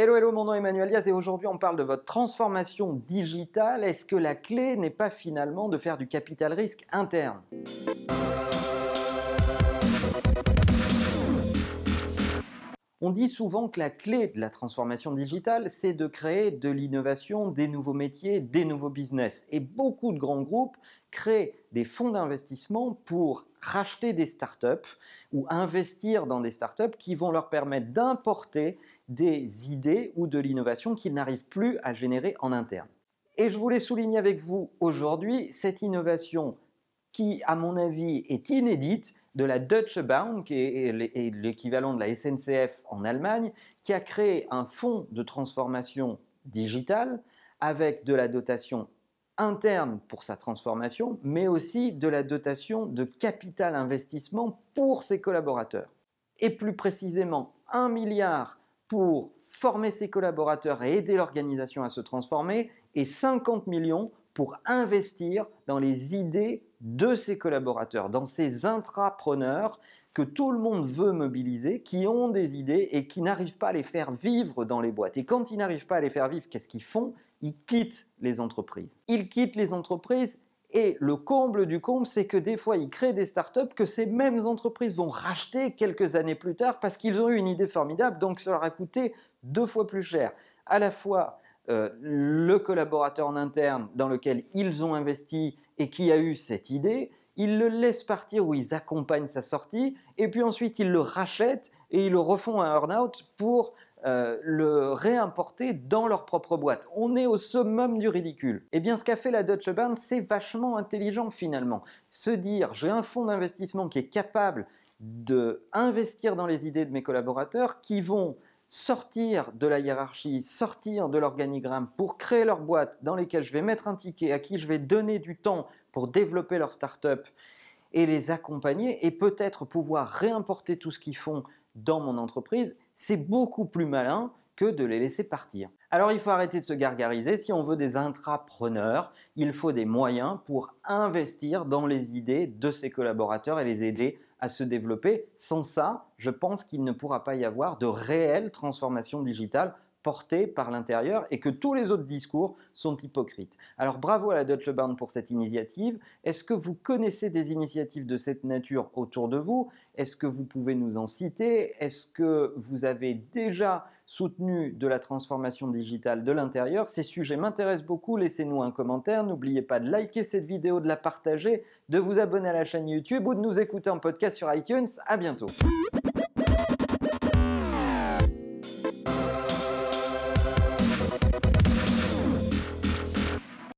Hello, hello, mon nom est Emmanuel Diaz et aujourd'hui on parle de votre transformation digitale. Est-ce que la clé n'est pas finalement de faire du capital risque interne? On dit souvent que la clé de la transformation digitale, c'est de créer de l'innovation, des nouveaux métiers, des nouveaux business. Et beaucoup de grands groupes créent des fonds d'investissement pour racheter des startups ou investir dans des startups qui vont leur permettre d'importer des idées ou de l'innovation qu'ils n'arrivent plus à générer en interne. Et je voulais souligner avec vous aujourd'hui cette innovation qui, à mon avis, est inédite de la Deutsche Bahn, qui est l'équivalent de la SNCF en Allemagne, qui a créé un fonds de transformation digitale avec de la dotation interne pour sa transformation, mais aussi de la dotation de capital investissement pour ses collaborateurs. Et plus précisément, un milliard pour former ses collaborateurs et aider l'organisation à se transformer, et 50 millions pour investir dans les idées de ses collaborateurs, dans ces intrapreneurs que tout le monde veut mobiliser, qui ont des idées et qui n'arrivent pas à les faire vivre dans les boîtes. Et quand ils n'arrivent pas à les faire vivre, qu'est-ce qu'ils font? Ils quittent les entreprises. Ils quittent les entreprises et le comble du comble, c'est que des fois, ils créent des startups que ces mêmes entreprises vont racheter quelques années plus tard parce qu'ils ont eu une idée formidable, donc ça leur a coûté deux fois plus cher. À la fois euh, le collaborateur en interne dans lequel ils ont investi et qui a eu cette idée, ils le laissent partir ou ils accompagnent sa sortie, et puis ensuite ils le rachètent et ils le refont un earn-out pour euh, le réimporter dans leur propre boîte. On est au summum du ridicule. Eh bien, ce qu'a fait la Deutsche Bahn, c'est vachement intelligent finalement. Se dire, j'ai un fonds d'investissement qui est capable d'investir dans les idées de mes collaborateurs qui vont sortir de la hiérarchie, sortir de l'organigramme pour créer leur boîte dans lesquelles je vais mettre un ticket, à qui je vais donner du temps pour développer leur start-up et les accompagner et peut-être pouvoir réimporter tout ce qu'ils font dans mon entreprise, c'est beaucoup plus malin que de les laisser partir. Alors il faut arrêter de se gargariser, si on veut des intrapreneurs, il faut des moyens pour investir dans les idées de ses collaborateurs et les aider à se développer. Sans ça, je pense qu'il ne pourra pas y avoir de réelle transformation digitale portée par l'intérieur et que tous les autres discours sont hypocrites. Alors bravo à la Deutsche Bahn pour cette initiative. Est-ce que vous connaissez des initiatives de cette nature autour de vous? Est-ce que vous pouvez nous en citer? Est-ce que vous avez déjà soutenu de la transformation de l'intérieur Ces sujets m'intéressent beaucoup. Laissez-nous un commentaire. N'oubliez pas de liker cette vidéo, de la partager, de vous abonner à la chaîne YouTube ou de nous écouter en podcast sur iTunes. À bientôt.